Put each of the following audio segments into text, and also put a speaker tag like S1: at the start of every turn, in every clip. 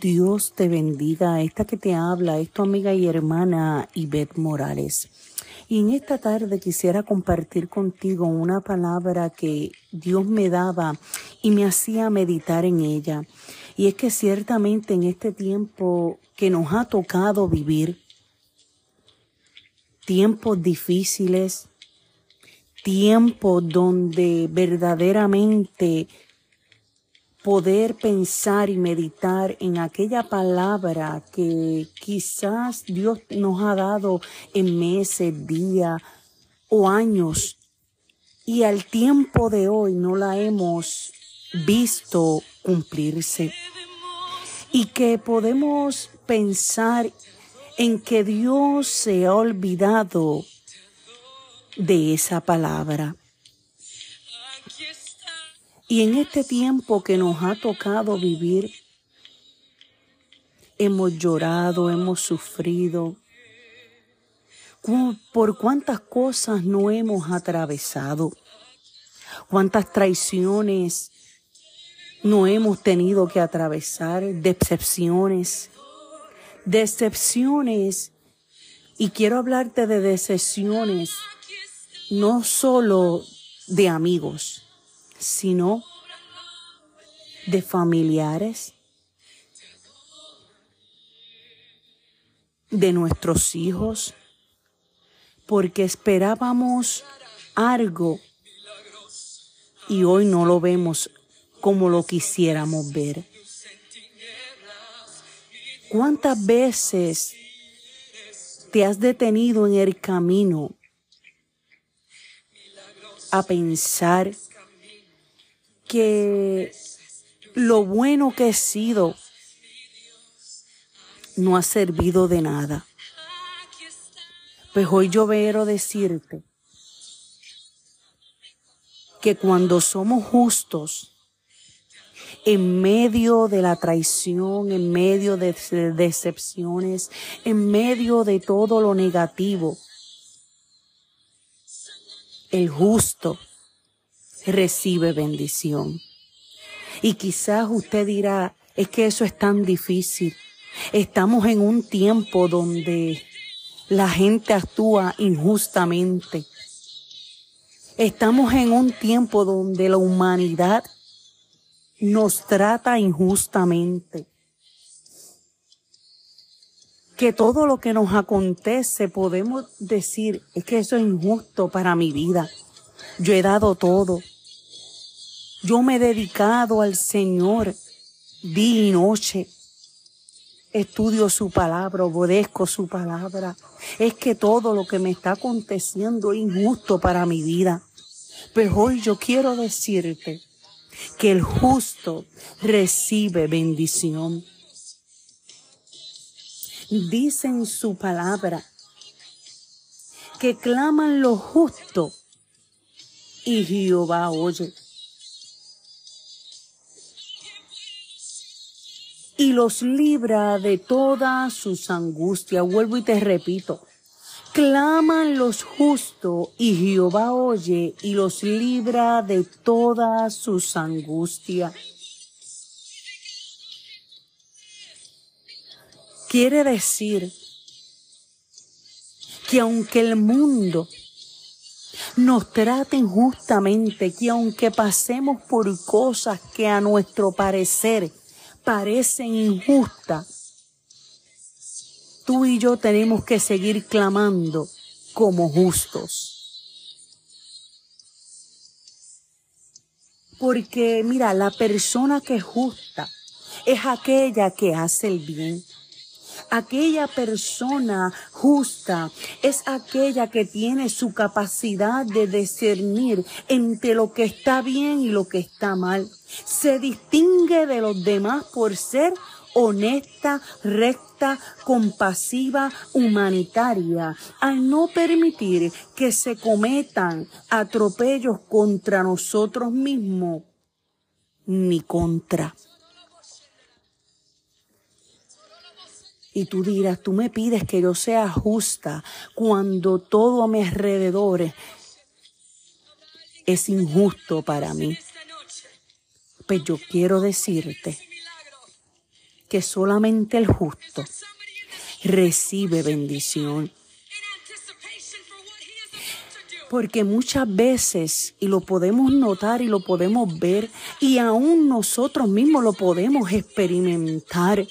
S1: Dios te bendiga. Esta que te habla es tu amiga y hermana Ivette Morales. Y en esta tarde quisiera compartir contigo una palabra que Dios me daba y me hacía meditar en ella. Y es que ciertamente en este tiempo que nos ha tocado vivir, tiempos difíciles, tiempos donde verdaderamente poder pensar y meditar en aquella palabra que quizás Dios nos ha dado en meses, días o años y al tiempo de hoy no la hemos visto cumplirse. Y que podemos pensar en que Dios se ha olvidado de esa palabra. Y en este tiempo que nos ha tocado vivir, hemos llorado, hemos sufrido. Por cuántas cosas no hemos atravesado, cuántas traiciones no hemos tenido que atravesar, decepciones, decepciones. Y quiero hablarte de decepciones, no solo de amigos, sino de familiares, de nuestros hijos, porque esperábamos algo y hoy no lo vemos como lo quisiéramos ver. ¿Cuántas veces te has detenido en el camino a pensar que lo bueno que he sido no ha servido de nada. Pues hoy yo quiero decirte que cuando somos justos, en medio de la traición, en medio de decepciones, en medio de todo lo negativo, el justo recibe bendición. Y quizás usted dirá, es que eso es tan difícil. Estamos en un tiempo donde la gente actúa injustamente. Estamos en un tiempo donde la humanidad nos trata injustamente. Que todo lo que nos acontece podemos decir, es que eso es injusto para mi vida. Yo he dado todo. Yo me he dedicado al Señor día y noche. Estudio su palabra, obedezco su palabra. Es que todo lo que me está aconteciendo es injusto para mi vida. Pues hoy yo quiero decirte que el justo recibe bendición. Dice en su palabra que claman lo justo y Jehová oye. Y los libra de todas sus angustias. Vuelvo y te repito. Claman los justos y Jehová oye y los libra de todas sus angustias. Quiere decir que aunque el mundo nos traten justamente, que aunque pasemos por cosas que a nuestro parecer parecen injustas, tú y yo tenemos que seguir clamando como justos. Porque mira, la persona que es justa es aquella que hace el bien. Aquella persona justa es aquella que tiene su capacidad de discernir entre lo que está bien y lo que está mal. Se distingue de los demás por ser honesta, recta, compasiva, humanitaria, al no permitir que se cometan atropellos contra nosotros mismos ni contra Y tú dirás, tú me pides que yo sea justa cuando todo a mi alrededor es injusto para mí. Pues yo quiero decirte que solamente el justo recibe bendición. Porque muchas veces, y lo podemos notar y lo podemos ver, y aún nosotros mismos lo podemos experimentar,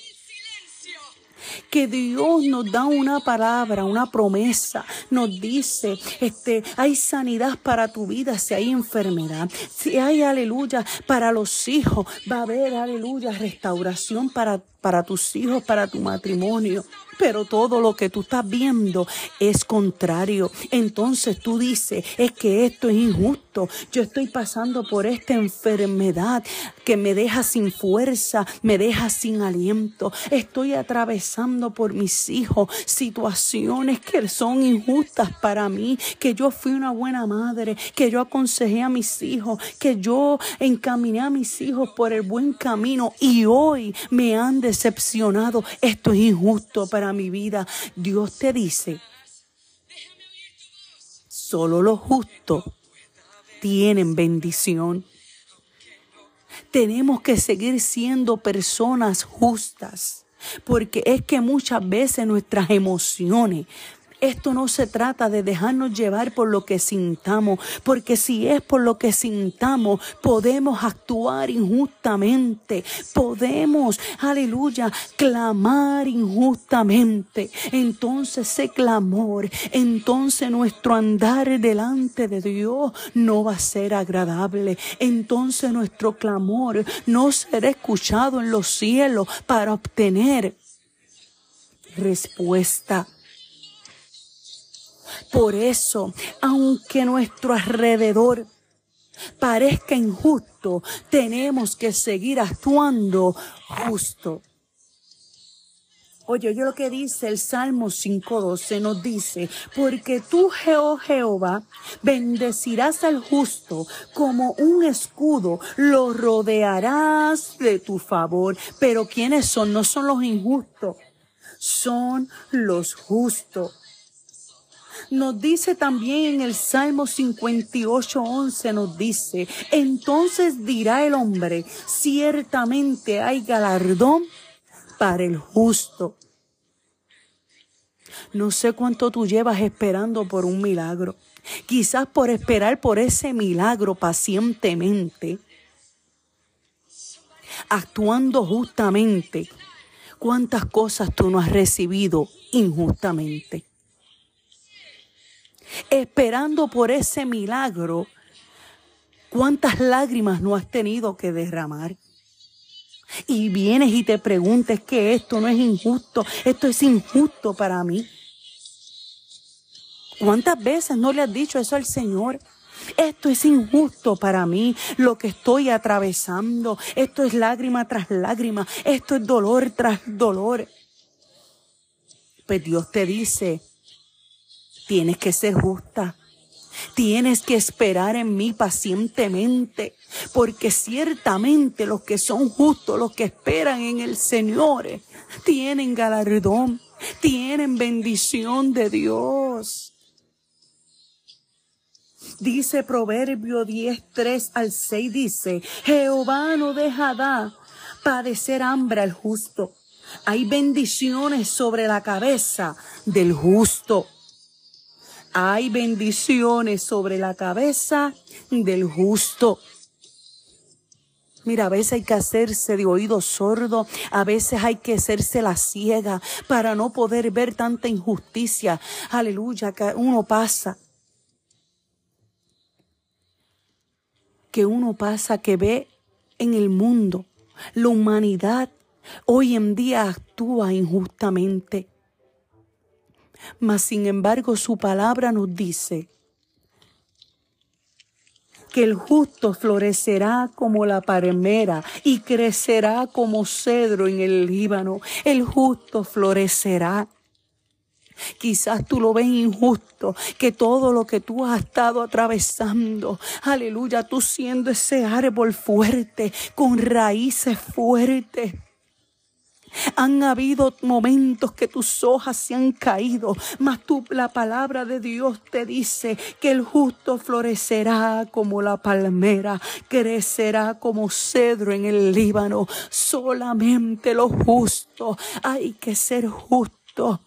S1: que Dios nos da una palabra, una promesa, nos dice, este, hay sanidad para tu vida si hay enfermedad, si hay aleluya para los hijos, va a haber aleluya restauración para para tus hijos, para tu matrimonio pero todo lo que tú estás viendo es contrario. Entonces tú dices, es que esto es injusto. Yo estoy pasando por esta enfermedad que me deja sin fuerza, me deja sin aliento. Estoy atravesando por mis hijos situaciones que son injustas para mí, que yo fui una buena madre, que yo aconsejé a mis hijos, que yo encaminé a mis hijos por el buen camino y hoy me han decepcionado. Esto es injusto para mi vida. Dios te dice, solo los justos tienen bendición. Tenemos que seguir siendo personas justas, porque es que muchas veces nuestras emociones esto no se trata de dejarnos llevar por lo que sintamos, porque si es por lo que sintamos, podemos actuar injustamente, podemos, aleluya, clamar injustamente. Entonces ese clamor, entonces nuestro andar delante de Dios no va a ser agradable. Entonces nuestro clamor no será escuchado en los cielos para obtener respuesta. Por eso, aunque nuestro alrededor parezca injusto, tenemos que seguir actuando justo. Oye, oye lo que dice el Salmo 5.12 nos dice, porque tú, Jehová, bendecirás al justo como un escudo, lo rodearás de tu favor. Pero ¿quiénes son? No son los injustos, son los justos. Nos dice también en el Salmo 58, 11, nos dice, entonces dirá el hombre, ciertamente hay galardón para el justo. No sé cuánto tú llevas esperando por un milagro. Quizás por esperar por ese milagro pacientemente, actuando justamente. ¿Cuántas cosas tú no has recibido injustamente? Esperando por ese milagro, ¿cuántas lágrimas no has tenido que derramar? Y vienes y te preguntas que esto no es injusto, esto es injusto para mí. ¿Cuántas veces no le has dicho eso al Señor? Esto es injusto para mí, lo que estoy atravesando. Esto es lágrima tras lágrima. Esto es dolor tras dolor. Pues Dios te dice, Tienes que ser justa. Tienes que esperar en mí pacientemente, porque ciertamente los que son justos, los que esperan en el Señor, tienen galardón, tienen bendición de Dios. Dice Proverbio 10, 3 al 6, dice, Jehová no dejará padecer hambre al justo. Hay bendiciones sobre la cabeza del justo hay bendiciones sobre la cabeza del justo. Mira, a veces hay que hacerse de oído sordo, a veces hay que hacerse la ciega para no poder ver tanta injusticia. Aleluya, que uno pasa. Que uno pasa, que ve en el mundo. La humanidad hoy en día actúa injustamente. Mas sin embargo su palabra nos dice que el justo florecerá como la palmera y crecerá como cedro en el Líbano. El justo florecerá. Quizás tú lo ves injusto, que todo lo que tú has estado atravesando, aleluya, tú siendo ese árbol fuerte, con raíces fuertes, Han habido momentos que tus hojas se han caído, mas tú, la palabra de Dios te dice que el justo florecerá como la palmera, crecerá como cedro en el Líbano. Solamente lo justo, hay que ser justo.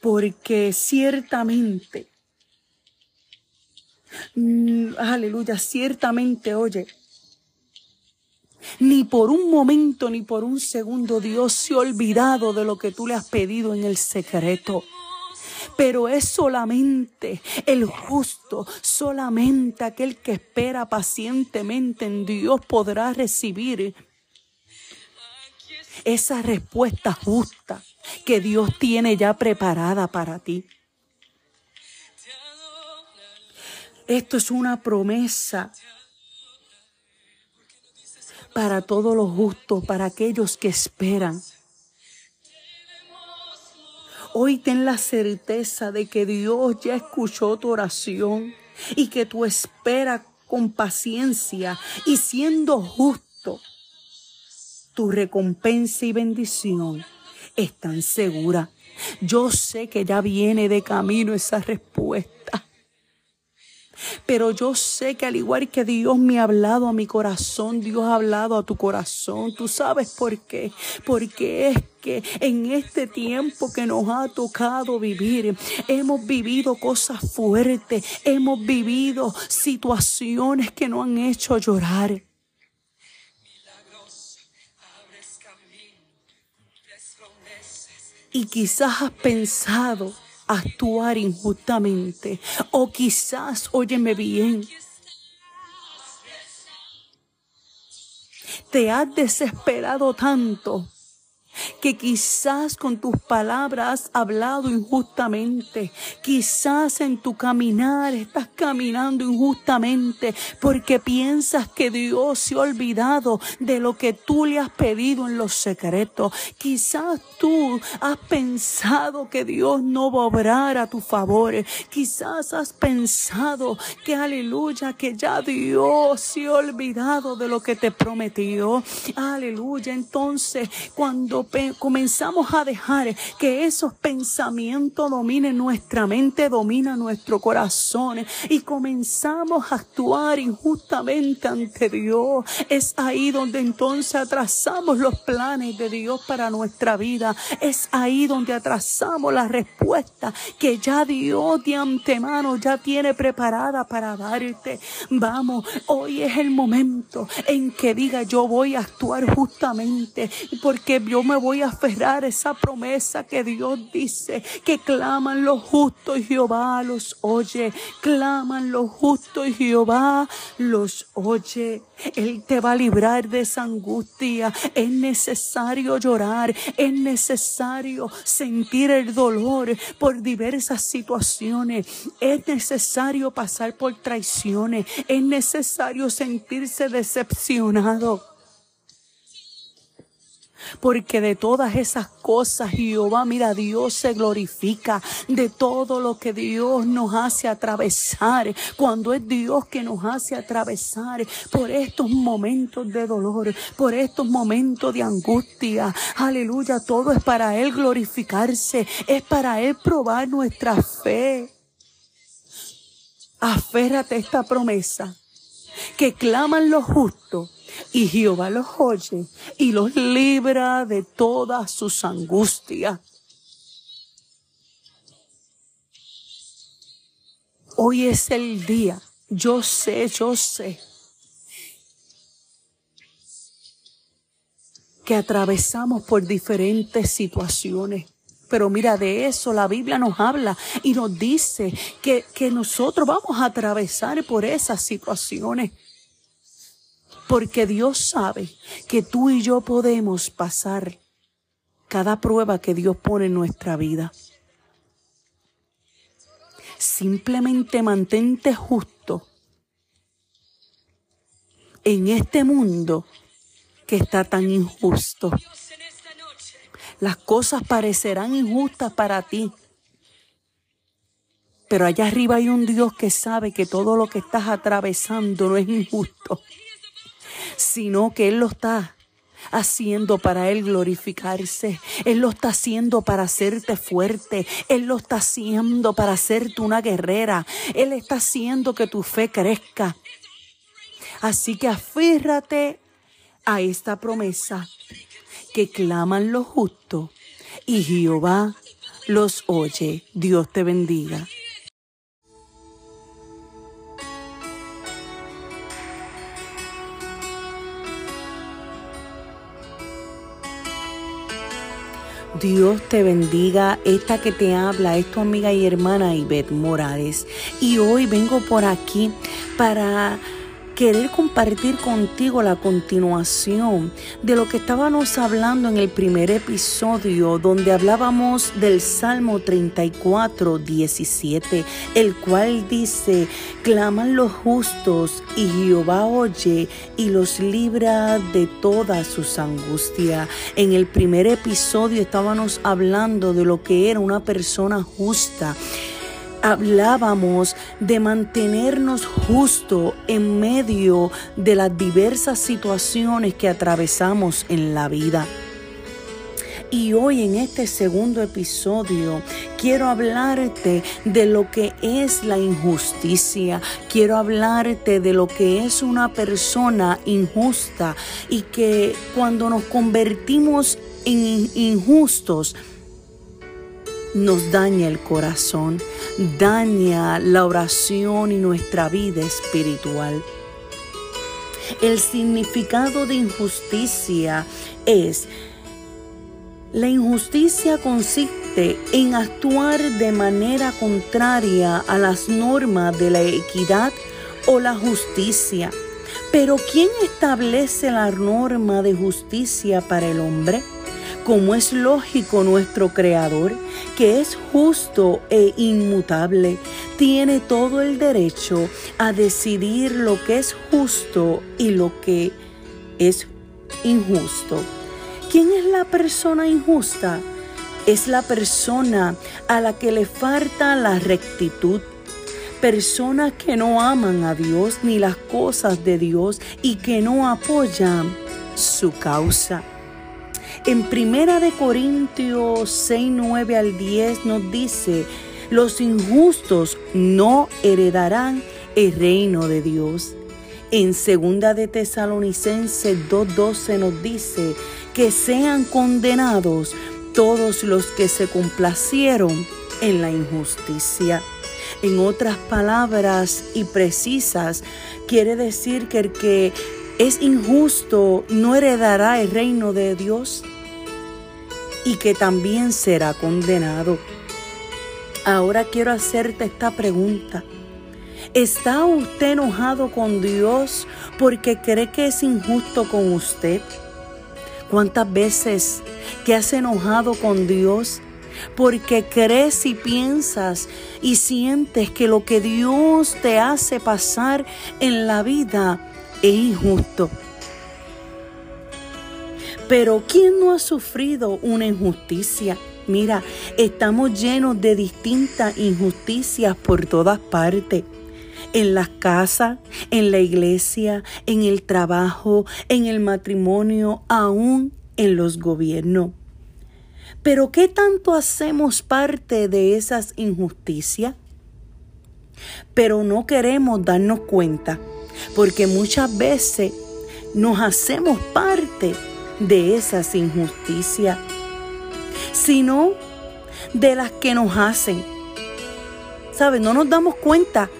S1: Porque ciertamente Mm, aleluya, ciertamente, oye, ni por un momento, ni por un segundo Dios se ha olvidado de lo que tú le has pedido en el secreto. Pero es solamente el justo, solamente aquel que espera pacientemente en Dios podrá recibir esa respuesta justa que Dios tiene ya preparada para ti. Esto es una promesa para todos los justos, para aquellos que esperan. Hoy ten la certeza de que Dios ya escuchó tu oración y que tú esperas con paciencia y siendo justo, tu recompensa y bendición están seguras. Yo sé que ya viene de camino esa respuesta. Pero yo sé que al igual que Dios me ha hablado a mi corazón, Dios ha hablado a tu corazón. ¿Tú sabes por qué? Porque es que en este tiempo que nos ha tocado vivir, hemos vivido cosas fuertes, hemos vivido situaciones que nos han hecho llorar. Y quizás has pensado, actuar injustamente. O quizás, óyeme bien, te has desesperado tanto que quizás con tus palabras has hablado injustamente, quizás en tu caminar estás caminando injustamente porque piensas que Dios se ha olvidado de lo que tú le has pedido en los secretos. Quizás tú has pensado que Dios no va a obrar a tu favor. Quizás has pensado que aleluya, que ya Dios se ha olvidado de lo que te prometió. Aleluya. Entonces, cuando comenzamos a dejar que esos pensamientos dominen nuestra mente, dominen nuestro corazón y comenzamos a actuar injustamente ante Dios, es ahí donde entonces atrasamos los planes de Dios para nuestra vida. Es ahí donde atrasamos la respuesta que ya Dios de antemano ya tiene preparada para darte. Vamos, hoy es el momento en que diga yo voy a actuar justamente porque yo me voy a aferrar esa promesa que Dios dice, que claman los justos y Jehová los oye, claman los justos y Jehová los oye. Él te va a librar de esa angustia. Es necesario llorar, es necesario sentir el dolor por diversas situaciones, es necesario pasar por traiciones, es necesario sentirse decepcionado. Porque de todas esas cosas, Jehová, mira, Dios se glorifica de todo lo que Dios nos hace atravesar. Cuando es Dios que nos hace atravesar por estos momentos de dolor, por estos momentos de angustia. Aleluya, todo es para Él glorificarse, es para Él probar nuestra fe. Aférrate a esta promesa que claman los justos y Jehová los oye y los libra de todas sus angustias. Hoy es el día. Yo sé, yo sé que atravesamos por diferentes situaciones. Pero mira, de eso la Biblia nos habla y nos dice que, que nosotros vamos a atravesar por esas situaciones. Porque Dios sabe que tú y yo podemos pasar cada prueba que Dios pone en nuestra vida. Simplemente mantente justo en este mundo que está tan injusto. Las cosas parecerán injustas para ti, pero allá arriba hay un Dios que sabe que todo lo que estás atravesando no es injusto sino que Él lo está haciendo para Él glorificarse. Él lo está haciendo para hacerte fuerte. Él lo está haciendo para hacerte una guerrera. Él está haciendo que tu fe crezca. Así que afírrate a esta promesa que claman los justos y Jehová los oye. Dios te bendiga. Dios te bendiga. Esta que te habla es tu amiga y hermana Ivette Morales. Y hoy vengo por aquí para querer compartir contigo la continuación de lo que estábamos hablando en el primer episodio donde hablábamos del Salmo 34, 17, el cual dice, claman los justos y Jehová oye y los libra de toda sus angustias. En el primer episodio estábamos hablando de lo que era una persona justa hablábamos de mantenernos justo en medio de las diversas situaciones que atravesamos en la vida. Y hoy en este segundo episodio quiero hablarte de lo que es la injusticia. Quiero hablarte de lo que es una persona injusta y que cuando nos convertimos en injustos, nos daña el corazón, daña la oración y nuestra vida espiritual. El significado de injusticia es, la injusticia consiste en actuar de manera contraria a las normas de la equidad o la justicia. Pero ¿quién establece la norma de justicia para el hombre? Como es lógico nuestro Creador, que es justo e inmutable, tiene todo el derecho a decidir lo que es justo y lo que es injusto. ¿Quién es la persona injusta? Es la persona a la que le falta la rectitud. Personas que no aman a Dios ni las cosas de Dios y que no apoyan su causa. En Primera de Corintios 6, 9 al 10 nos dice, los injustos no heredarán el reino de Dios. En Segunda de Tesalonicenses 2:12 nos dice que sean condenados todos los que se complacieron en la injusticia. En otras palabras y precisas, quiere decir que el que es injusto no heredará el reino de Dios y que también será condenado. Ahora quiero hacerte esta pregunta. ¿Está usted enojado con Dios porque cree que es injusto con usted? ¿Cuántas veces te has enojado con Dios porque crees y piensas y sientes que lo que Dios te hace pasar en la vida es injusto? Pero ¿quién no ha sufrido una injusticia? Mira, estamos llenos de distintas injusticias por todas partes. En las casas, en la iglesia, en el trabajo, en el matrimonio, aún en los gobiernos. Pero ¿qué tanto hacemos parte de esas injusticias? Pero no queremos darnos cuenta, porque muchas veces nos hacemos parte de esas injusticias, sino de las que nos hacen. ¿Sabes? No nos damos cuenta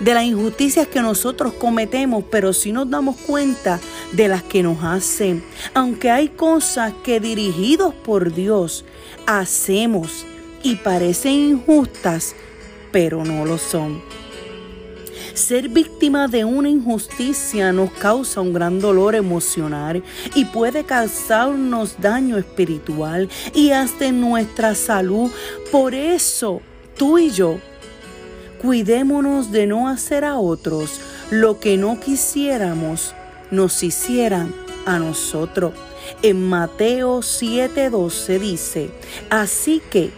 S1: de las injusticias que nosotros cometemos, pero sí nos damos cuenta de las que nos hacen. Aunque hay cosas que dirigidos por Dios hacemos y parecen injustas, pero no lo son. Ser víctima de una injusticia nos causa un gran dolor emocional y puede causarnos daño espiritual y hasta en nuestra salud. Por eso, tú y yo, cuidémonos de no hacer a otros lo que no quisiéramos nos hicieran a nosotros. En Mateo 7:12 dice, así que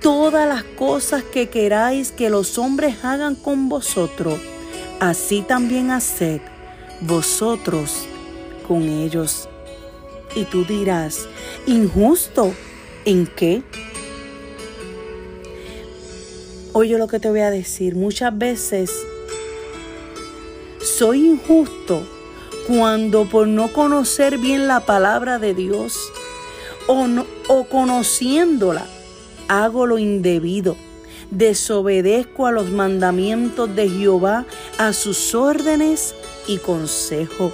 S1: todas las cosas que queráis que los hombres hagan con vosotros, así también haced vosotros con ellos. Y tú dirás, ¿injusto? ¿En qué? Oye lo que te voy a decir, muchas veces soy injusto cuando por no conocer bien la palabra de Dios o, o conociéndola hago lo indebido, desobedezco a los mandamientos de Jehová, a sus órdenes y consejo.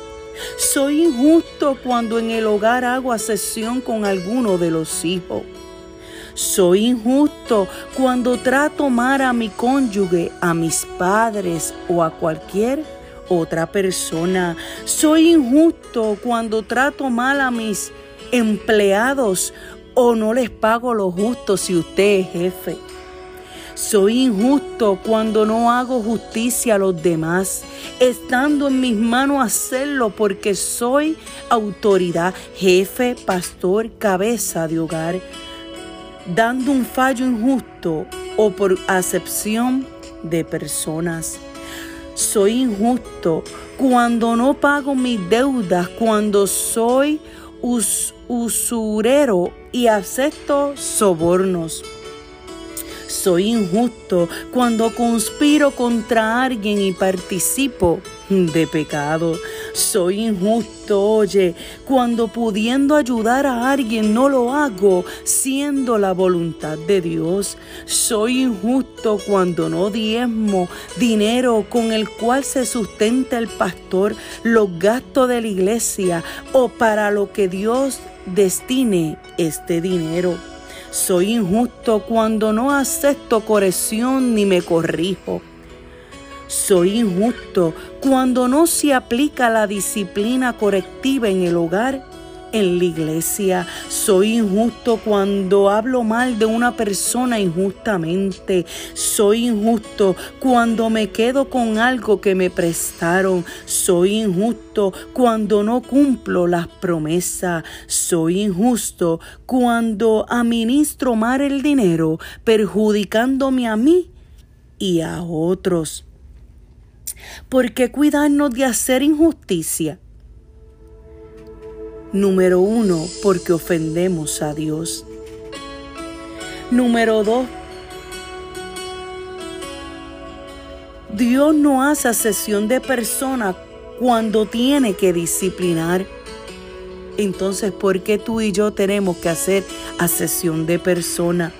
S1: Soy injusto cuando en el hogar hago asesión con alguno de los hijos. Soy injusto cuando trato mal a mi cónyuge, a mis padres o a cualquier otra persona. Soy injusto cuando trato mal a mis empleados o no les pago lo justo si usted es jefe. Soy injusto cuando no hago justicia a los demás, estando en mis manos hacerlo porque soy autoridad, jefe, pastor, cabeza de hogar, dando un fallo injusto o por acepción de personas. Soy injusto cuando no pago mis deudas, cuando soy usurero y acepto sobornos soy injusto cuando conspiro contra alguien y participo de pecado. Soy injusto, oye, cuando pudiendo ayudar a alguien no lo hago, siendo la voluntad de Dios. Soy injusto cuando no diezmo dinero con el cual se sustenta el pastor, los gastos de la iglesia o para lo que Dios destine este dinero. Soy injusto cuando no acepto corrección ni me corrijo. Soy injusto cuando no se aplica la disciplina correctiva en el hogar en la iglesia. Soy injusto cuando hablo mal de una persona injustamente. Soy injusto cuando me quedo con algo que me prestaron. Soy injusto cuando no cumplo las promesas. Soy injusto cuando administro mal el dinero, perjudicándome a mí y a otros. ¿Por qué cuidarnos de hacer injusticia? Número uno, porque ofendemos a Dios. Número dos, Dios no hace sesión de persona cuando tiene que disciplinar. Entonces, ¿por qué tú y yo tenemos que hacer asesión de persona?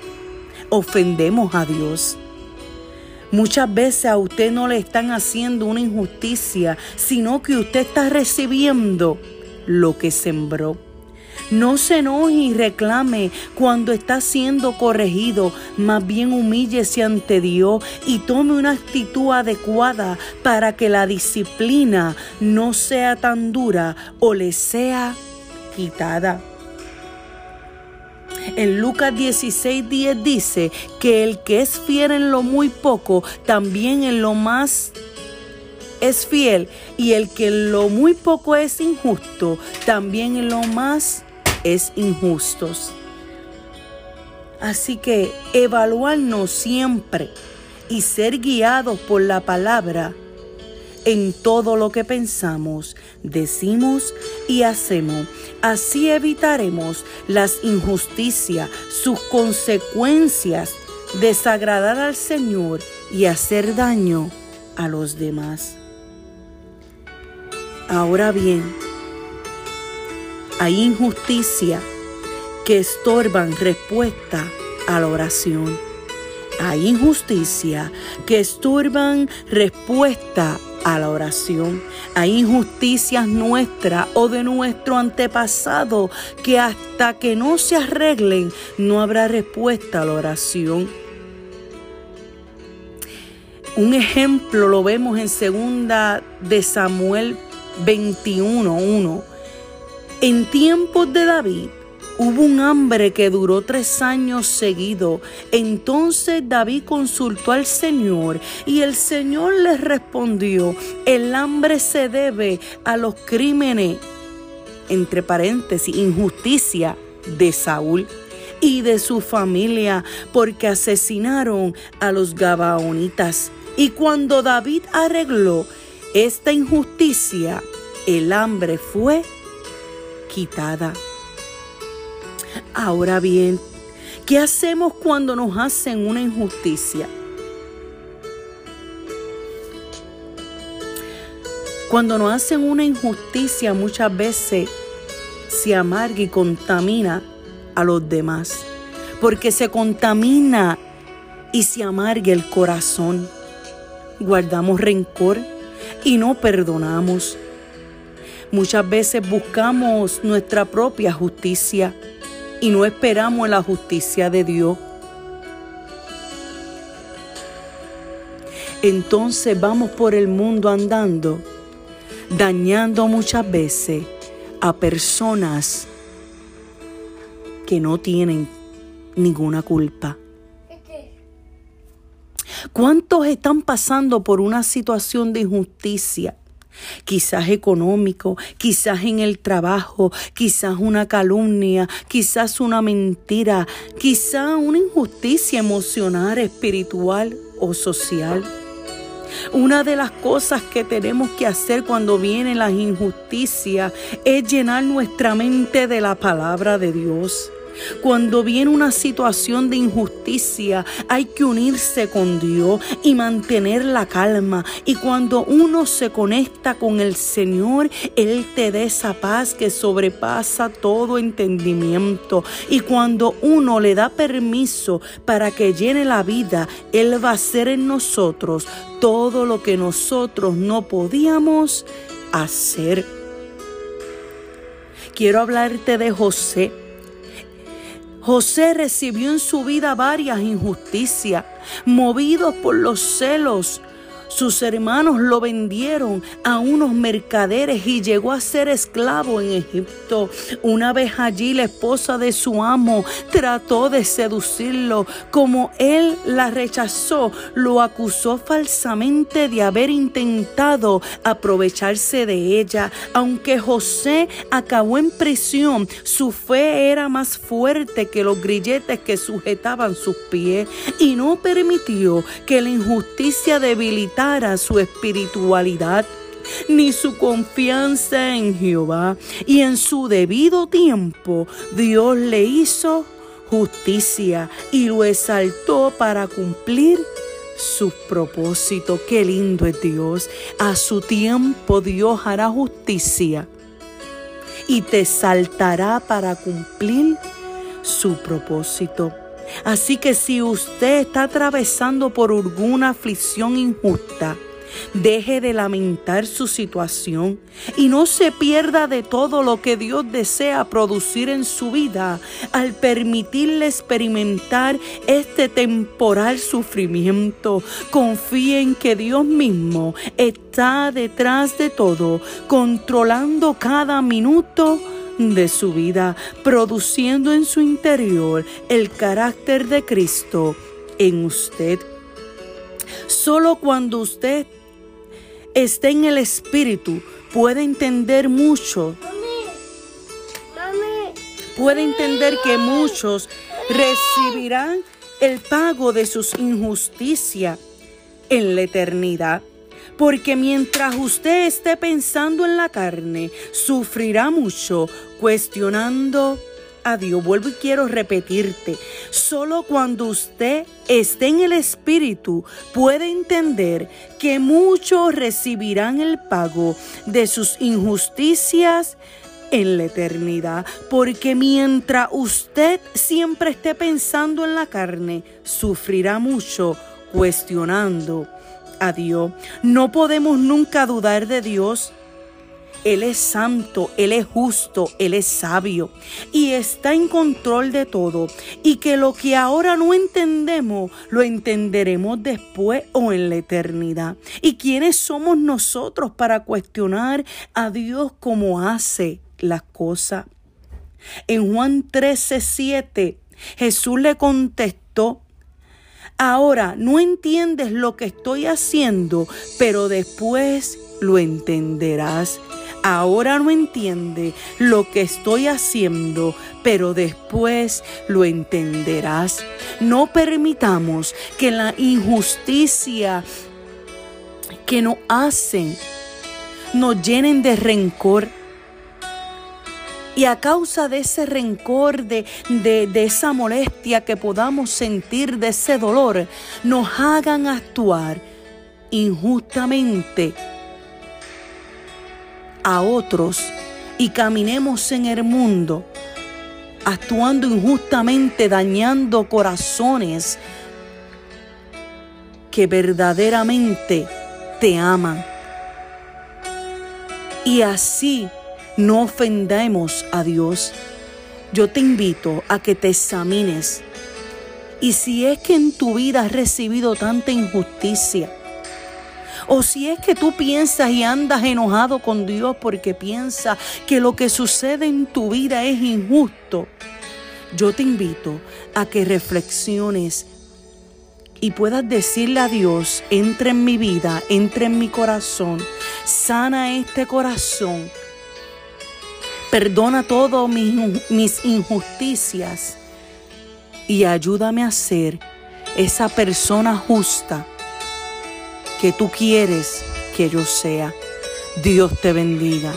S1: Ofendemos a Dios. Muchas veces a usted no le están haciendo una injusticia, sino que usted está recibiendo lo que sembró. No se enoje y reclame cuando está siendo corregido, más bien humíllese ante Dios y tome una actitud adecuada para que la disciplina no sea tan dura o le sea quitada. En Lucas 16, 10 dice que el que es fiel en lo muy poco, también en lo más es fiel y el que lo muy poco es injusto, también en lo más es injusto. Así que evaluarnos siempre y ser guiados por la palabra en todo lo que pensamos, decimos y hacemos. Así evitaremos las injusticias, sus consecuencias, desagradar al Señor y hacer daño a los demás. Ahora bien, hay injusticia que estorban respuesta a la oración. Hay injusticia que estorban respuesta a la oración. Hay injusticias nuestras o de nuestro antepasado que hasta que no se arreglen no habrá respuesta a la oración. Un ejemplo lo vemos en segunda de Samuel 21.1. En tiempos de David hubo un hambre que duró tres años seguido. Entonces David consultó al Señor y el Señor le respondió, el hambre se debe a los crímenes, entre paréntesis, injusticia de Saúl y de su familia, porque asesinaron a los Gabaonitas. Y cuando David arregló esta injusticia, el hambre fue quitada. Ahora bien, ¿qué hacemos cuando nos hacen una injusticia? Cuando nos hacen una injusticia muchas veces se amarga y contamina a los demás, porque se contamina y se amarga el corazón. Guardamos rencor y no perdonamos. Muchas veces buscamos nuestra propia justicia y no esperamos la justicia de Dios. Entonces vamos por el mundo andando, dañando muchas veces a personas que no tienen ninguna culpa. ¿Cuántos están pasando por una situación de injusticia? Quizás económico, quizás en el trabajo, quizás una calumnia, quizás una mentira, quizás una injusticia emocional, espiritual o social. Una de las cosas que tenemos que hacer cuando vienen las injusticias es llenar nuestra mente de la palabra de Dios. Cuando viene una situación de injusticia, hay que unirse con Dios y mantener la calma. Y cuando uno se conecta con el Señor, Él te da esa paz que sobrepasa todo entendimiento. Y cuando uno le da permiso para que llene la vida, Él va a hacer en nosotros todo lo que nosotros no podíamos hacer. Quiero hablarte de José José recibió en su vida varias injusticias, movidos por los celos sus hermanos lo vendieron a unos mercaderes y llegó a ser esclavo en Egipto. Una vez allí la esposa de su amo trató de seducirlo. Como él la rechazó, lo acusó falsamente de haber intentado aprovecharse de ella. Aunque José acabó en prisión, su fe era más fuerte que los grilletes que sujetaban sus pies y no permitió que la injusticia debilitara su espiritualidad ni su confianza en Jehová. Y en su debido tiempo Dios le hizo justicia y lo exaltó para cumplir su propósito. Qué lindo es Dios. A su tiempo Dios hará justicia y te exaltará para cumplir su propósito. Así que si usted está atravesando por alguna aflicción injusta, Deje de lamentar su situación y no se pierda de todo lo que Dios desea producir en su vida al permitirle experimentar este temporal sufrimiento. Confíe en que Dios mismo está detrás de todo, controlando cada minuto de su vida, produciendo en su interior el carácter de Cristo en usted. Solo cuando usted esté en el Espíritu puede entender mucho. Puede entender que muchos recibirán el pago de sus injusticias en la eternidad. Porque mientras usted esté pensando en la carne, sufrirá mucho cuestionando a Dios. Vuelvo y quiero repetirte, solo cuando usted esté en el Espíritu puede entender que muchos recibirán el pago de sus injusticias en la eternidad, porque mientras usted siempre esté pensando en la carne, sufrirá mucho cuestionando a Dios. No podemos nunca dudar de Dios. Él es santo, Él es justo, Él es sabio y está en control de todo. Y que lo que ahora no entendemos, lo entenderemos después o en la eternidad. ¿Y quiénes somos nosotros para cuestionar a Dios como hace las cosas? En Juan 13, 7, Jesús le contestó, Ahora no entiendes lo que estoy haciendo, pero después lo entenderás. Ahora no entiende lo que estoy haciendo, pero después lo entenderás. No permitamos que la injusticia que nos hacen nos llenen de rencor. Y a causa de ese rencor, de, de, esa molestia que podamos sentir, de ese dolor, nos hagan actuar injustamente a otros y caminemos en el mundo actuando injustamente, dañando corazones que verdaderamente te aman. Y así no ofendemos a Dios. Yo te invito a que te examines. Y si es que en tu vida has recibido tanta injusticia, o si es que tú piensas y andas enojado con Dios porque piensas que lo que sucede en tu vida es injusto, yo te invito a que reflexiones y puedas decirle a Dios, entra en mi vida, entra en mi corazón, sana este corazón, perdona todas mis, injusticias y ayúdame a ser esa persona justa que tú quieres que yo sea. Dios te bendiga.